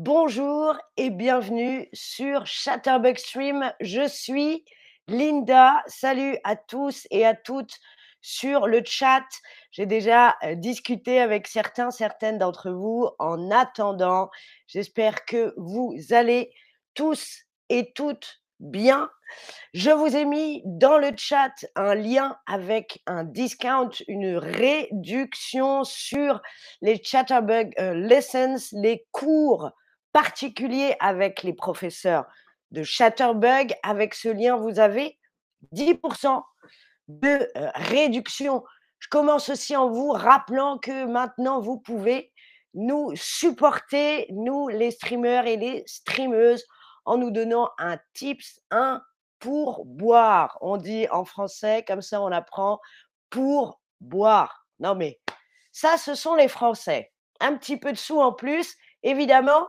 Bonjour et bienvenue sur Chatterbug Stream. Je suis Linda. Salut à tous et à toutes sur le chat. J'ai déjà euh, discuté avec certains, certaines d'entre vous. En attendant, j'espère que vous allez tous et toutes bien. Je vous ai mis dans le chat un lien avec un discount, une réduction sur les Chatterbug euh, Lessons, les cours particulier avec les professeurs de Chatterbug. Avec ce lien, vous avez 10% de euh, réduction. Je commence aussi en vous rappelant que maintenant, vous pouvez nous supporter, nous les streamers et les streameuses, en nous donnant un tips, un pour boire. On dit en français, comme ça on apprend, pour boire. Non mais ça, ce sont les Français. Un petit peu de sous en plus. Évidemment,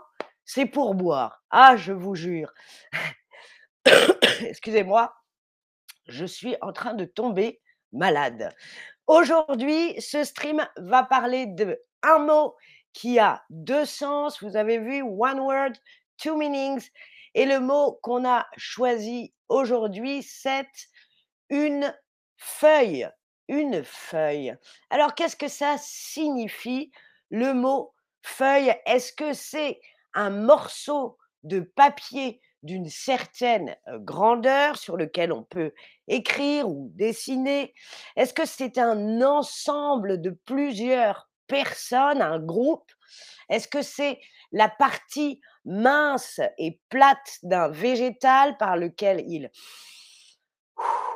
c'est pour boire. Ah, je vous jure. Excusez-moi, je suis en train de tomber malade. Aujourd'hui, ce stream va parler de un mot qui a deux sens. Vous avez vu, one word, two meanings. Et le mot qu'on a choisi aujourd'hui, c'est une feuille. Une feuille. Alors, qu'est-ce que ça signifie, le mot feuille? Est-ce que c'est un morceau de papier d'une certaine grandeur sur lequel on peut écrire ou dessiner. Est-ce que c'est un ensemble de plusieurs personnes, un groupe? Est-ce que c'est la partie mince et plate d'un végétal par lequel il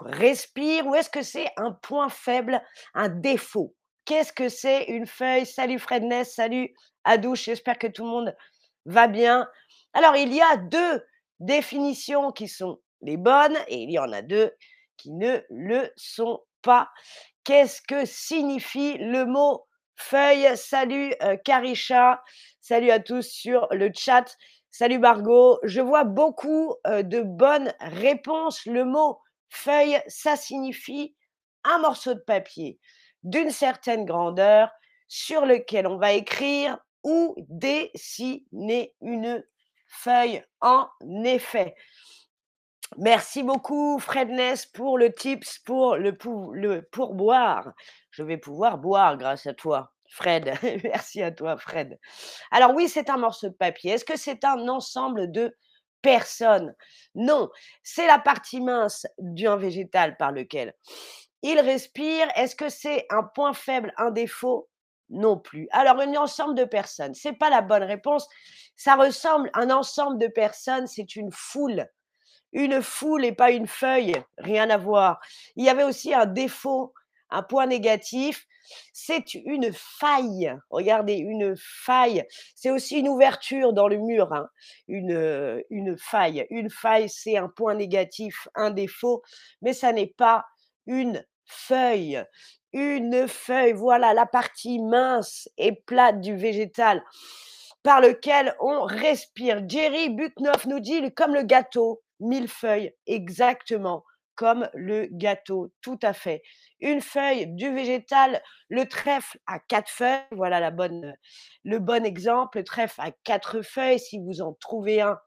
respire ou est-ce que c'est un point faible, un défaut? Qu'est-ce que c'est une feuille? Salut Fredness, salut Adouche, j'espère que tout le monde va bien. Alors, il y a deux définitions qui sont les bonnes et il y en a deux qui ne le sont pas. Qu'est-ce que signifie le mot feuille? Salut euh, Karisha, salut à tous sur le chat. Salut Margot, je vois beaucoup euh, de bonnes réponses. Le mot feuille, ça signifie un morceau de papier d'une certaine grandeur sur lequel on va écrire ou dessiner une feuille en effet. Merci beaucoup Fredness pour le tips pour le, le pourboire. Je vais pouvoir boire grâce à toi. Fred, merci à toi Fred. Alors oui, c'est un morceau de papier. Est-ce que c'est un ensemble de personnes? Non, c'est la partie mince d'un végétal par lequel il respire. Est-ce que c'est un point faible, un défaut? Non plus. Alors, un ensemble de personnes, ce n'est pas la bonne réponse. Ça ressemble, un ensemble de personnes, c'est une foule. Une foule et pas une feuille, rien à voir. Il y avait aussi un défaut, un point négatif, c'est une faille. Regardez, une faille. C'est aussi une ouverture dans le mur, hein. une, une faille. Une faille, c'est un point négatif, un défaut, mais ça n'est pas une feuille une feuille, voilà la partie mince et plate du végétal par lequel on respire. Jerry Buknoff nous dit comme le gâteau, mille feuilles, exactement comme le gâteau, tout à fait. Une feuille du végétal, le trèfle à quatre feuilles, voilà la bonne, le bon exemple, le trèfle à quatre feuilles, si vous en trouvez un,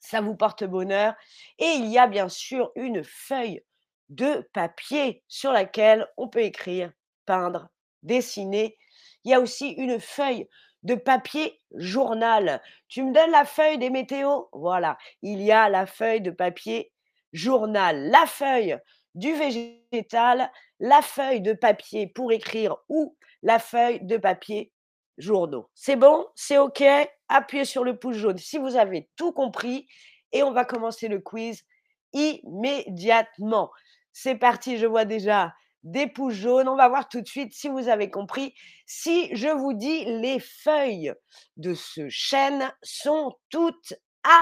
ça vous porte bonheur. Et il y a bien sûr une feuille de papier sur laquelle on peut écrire, peindre, dessiner. Il y a aussi une feuille de papier journal. Tu me donnes la feuille des météos? Voilà, il y a la feuille de papier journal, la feuille du végétal, la feuille de papier pour écrire ou la feuille de papier journaux. C'est bon? C'est OK? Appuyez sur le pouce jaune si vous avez tout compris et on va commencer le quiz immédiatement. C'est parti, je vois déjà des pouces jaunes. On va voir tout de suite si vous avez compris. Si je vous dis les feuilles de ce chêne sont toutes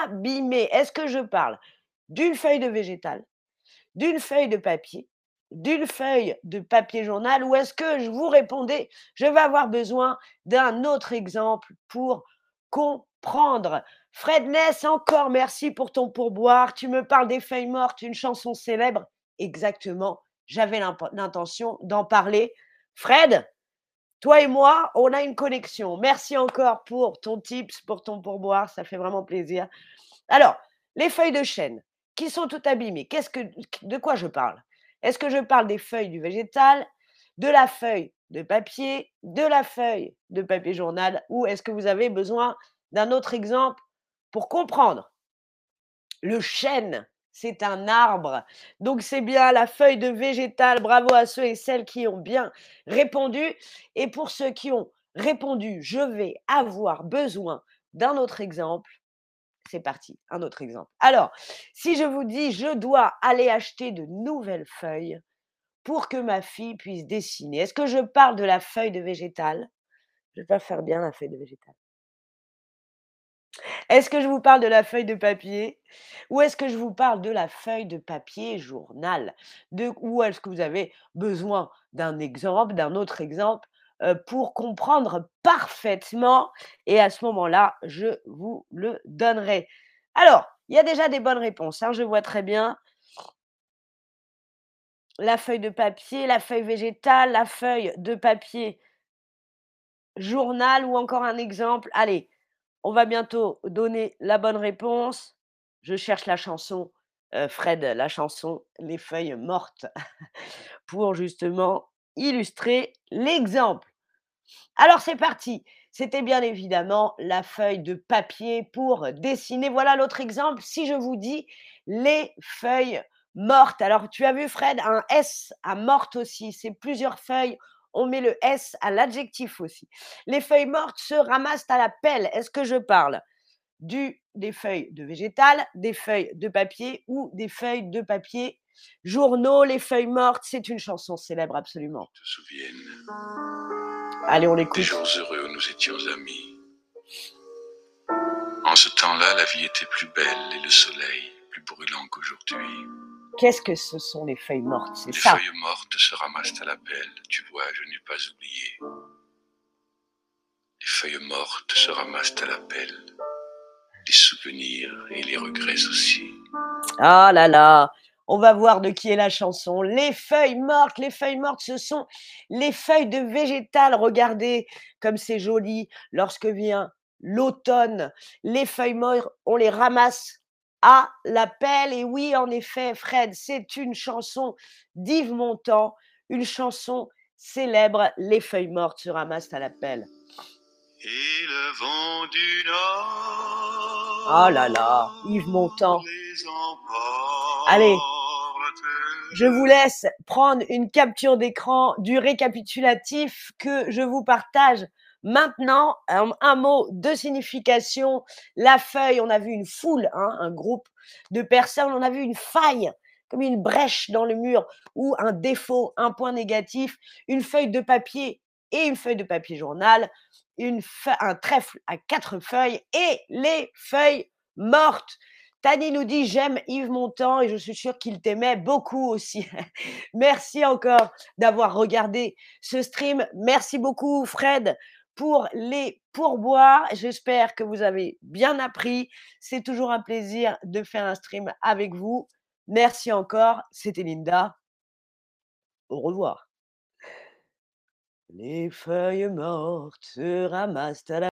abîmées, est-ce que je parle d'une feuille de végétal, d'une feuille de papier, d'une feuille de papier journal ou est-ce que je vous répondais, je vais avoir besoin d'un autre exemple pour comprendre? Fredness, encore merci pour ton pourboire. Tu me parles des feuilles mortes, une chanson célèbre exactement, j'avais l'intention d'en parler. Fred, Toi et moi, on a une connexion. Merci encore pour ton tips, pour ton pourboire, ça fait vraiment plaisir. Alors, les feuilles de chêne qui sont toutes abîmées, qu'est-ce que, de quoi je parle? Est-ce que je parle des feuilles du végétal, de la feuille de papier, de la feuille de papier journal, ou est-ce que vous avez besoin d'un autre exemple pour comprendre Le chêne, c'est un arbre. Donc c'est bien la feuille de végétal. Bravo à ceux et celles qui ont bien répondu. Et pour ceux qui ont répondu, je vais avoir besoin d'un autre exemple. C'est parti, un autre exemple. Alors, si je vous dis, je dois aller acheter de nouvelles feuilles pour que ma fille puisse dessiner, est-ce que je parle de la feuille de végétal? Je vais faire bien la feuille de végétal. Est-ce que je vous parle de la feuille de papier? Ou est-ce que je vous parle de la feuille de papier journal? Ou est-ce que vous avez besoin d'un exemple, d'un autre exemple pour comprendre parfaitement Et à ce moment-là, je vous le donnerai. Alors, il y a déjà des bonnes réponses, hein, je vois très bien. La feuille de papier, la feuille végétale, la feuille de papier journal ou encore un exemple. Allez, on va bientôt donner la bonne réponse. Je cherche la chanson, Fred, la chanson Les feuilles mortes, pour justement illustrer l'exemple. Alors c'est parti. C'était bien évidemment la feuille de papier pour dessiner. Voilà l'autre exemple. Si je vous dis les feuilles mortes. Alors tu as vu Fred, un S à morte aussi. C'est plusieurs feuilles on met le S à l'adjectif aussi. Les feuilles mortes se ramassent à la pelle. Est-ce que je parle du, des feuilles de végétal, des feuilles de papier ou des feuilles de papier journaux? Les feuilles mortes, c'est une chanson célèbre absolument. Te souviennent Allez, on l'écoute. des jours heureux où nous étions amis. En ce temps-là, la vie était plus belle et le soleil plus brûlant qu'aujourd'hui. Qu'est-ce que ce sont les feuilles mortes? C'est Les feuilles mortes se ramassent à la pelle. Tu vois, je n'ai pas oublié. Les feuilles mortes se ramassent à la pelle. Les souvenirs et les regrets aussi. Ah là là, on va voir de qui est la chanson. Les feuilles mortes, les feuilles mortes, ce sont les feuilles de végétal. Regardez comme c'est joli lorsque vient l'automne. Les feuilles mortes, on les ramasse à la pelle. Et oui, en effet, Fred, c'est une chanson d'Yves Montand, une chanson célèbre. Les feuilles mortes se ramassent à la pelle. Et le vent du nord. Oh là là, Yves Montand. Allez. Je vous laisse prendre une capture d'écran du récapitulatif que je vous partage maintenant. Un, mot de signification. La feuille, on a vu une foule, hein, un groupe de personnes. On a vu une faille, comme une brèche dans le mur ou un défaut, un point négatif. Une feuille de papier et une feuille de papier journal. Un trèfle à quatre feuilles et les feuilles mortes. Tani nous dit j'aime Yves Montand et je suis sûre qu'il t'aimait beaucoup aussi. Merci encore d'avoir regardé ce stream. Merci beaucoup Fred pour les pourboires. J'espère que vous avez bien appris. C'est toujours un plaisir de faire un stream avec vous. Merci encore. C'était Linda. Au revoir. Les feuilles mortes se ramassent à la